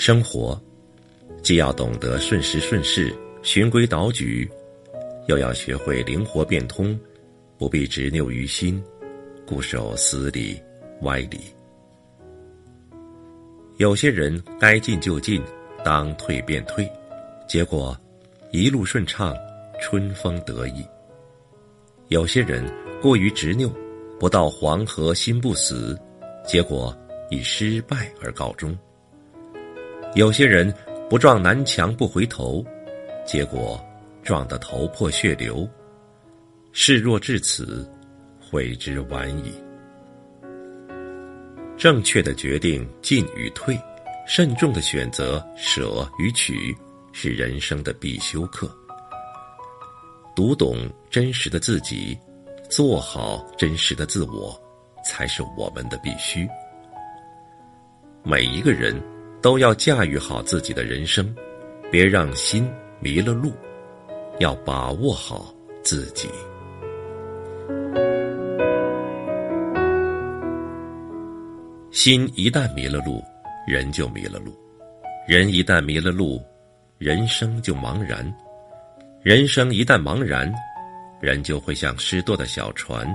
生活，既要懂得顺时顺势、循规蹈矩，又要学会灵活变通，不必执拗于心，固守死理、歪理。有些人该进就进，当退便退，结果一路顺畅，春风得意；有些人过于执拗，不到黄河心不死，结果以失败而告终；有些人不撞南墙不回头，结果撞得头破血流。事若至此，悔之晚矣。正确的决定进与退，慎重的选择舍与取，是人生的必修课。读懂真实的自己，做好真实的自我，才是我们的必须。每一个人都要驾驭好自己的人生，别让心迷了路，要把握好自己。心一旦迷了路，人就迷了路；人一旦迷了路，人生就茫然；人生一旦茫然，人就会像失舵的小船，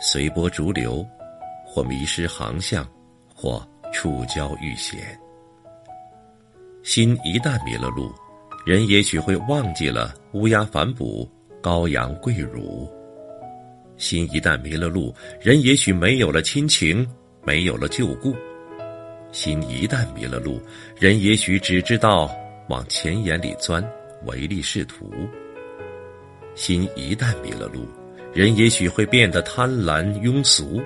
随波逐流，或迷失航向，或触礁遇险。心一旦迷了路，人也许会忘记了乌鸦反哺，羔羊跪乳；心一旦迷了路，人也许没有了亲情。没有了旧故，心一旦迷了路，人也许只知道往钱眼里钻，唯利是图。心一旦迷了路，人也许会变得贪婪庸俗，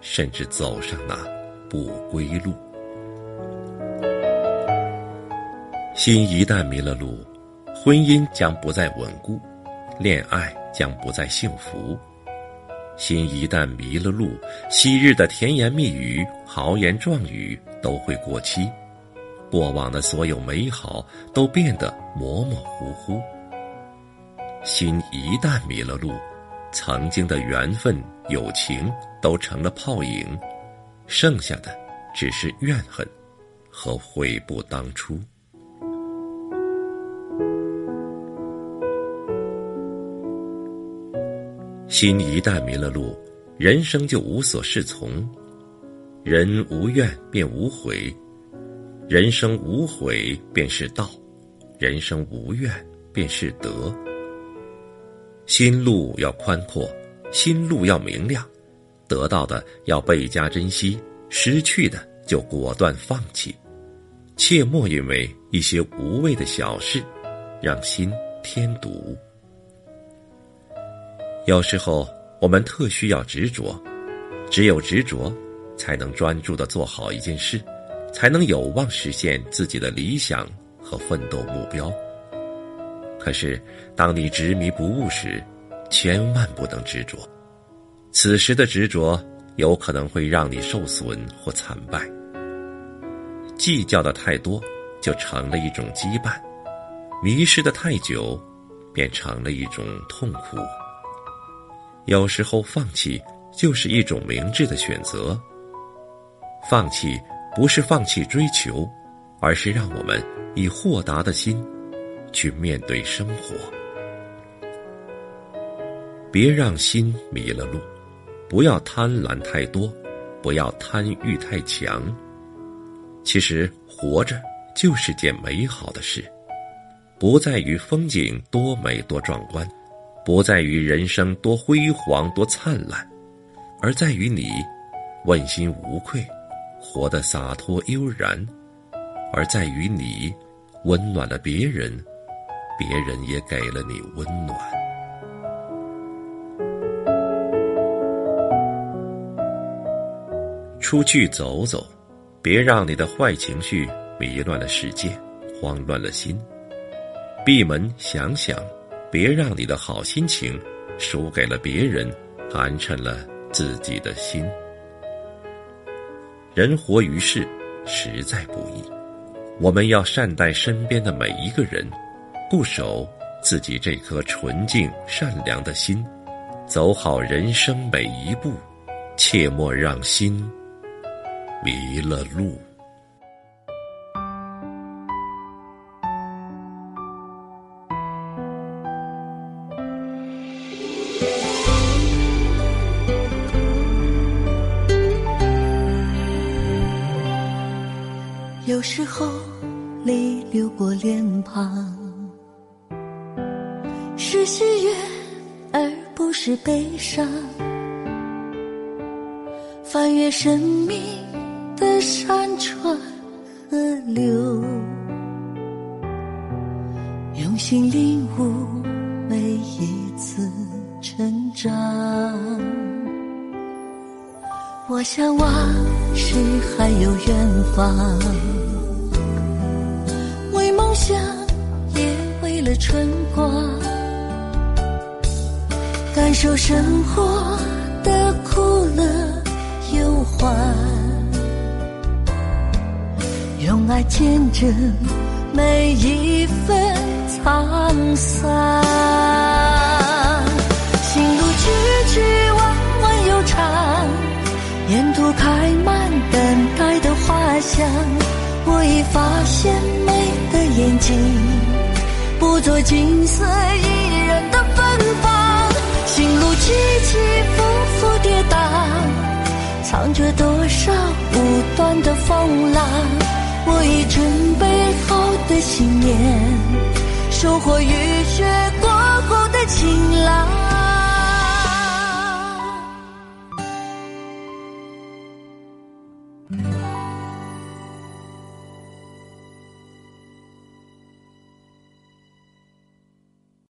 甚至走上那不归路。心一旦迷了路，婚姻将不再稳固，恋爱将不再幸福。心一旦迷了路，昔日的甜言蜜语、豪言壮语都会过期，过往的所有美好都变得模模糊糊。心一旦迷了路，曾经的缘分、友情都成了泡影，剩下的只是怨恨和悔不当初。心一旦迷了路，人生就无所适从。人无怨便无悔，人生无悔便是道，人生无怨便是德。心路要宽阔，心路要明亮，得到的要倍加珍惜，失去的就果断放弃。切莫因为一些无谓的小事，让心添堵。有时候，我们特需要执着，只有执着，才能专注的做好一件事，才能有望实现自己的理想和奋斗目标。可是，当你执迷不悟时，千万不能执着。此时的执着有可能会让你受损或惨败。计较的太多，就成了一种羁绊；迷失的太久，便成了一种痛苦。有时候放弃就是一种明智的选择。放弃不是放弃追求，而是让我们以豁达的心去面对生活。别让心迷了路，不要贪婪太多，不要贪欲太强。其实活着就是件美好的事，不在于风景多美多壮观。不在于人生多辉煌多灿烂，而在于你问心无愧，活得洒脱悠然；而在于你温暖了别人，别人也给了你温暖。出去走走，别让你的坏情绪迷乱了世界，慌乱了心。闭门想想。别让你的好心情输给了别人，寒碜了自己的心。人活于世，实在不易，我们要善待身边的每一个人，固守自己这颗纯净善良的心，走好人生每一步，切莫让心迷了路。有时候泪流过脸庞，是喜悦而不是悲伤。翻越生命的山川河流，用心领悟每一次成长。我向往是还有远方，为梦想也为了春光，感受生活的苦乐。忧患，用爱见证每一份沧桑。心路曲曲弯弯又长，沿途开满等待的花香。我已发现美的眼睛，不做景色宜人的芬芳。心路起起伏伏跌宕。藏着多少无端的风浪？我已准备好的信念，收获雨雪过后的晴朗。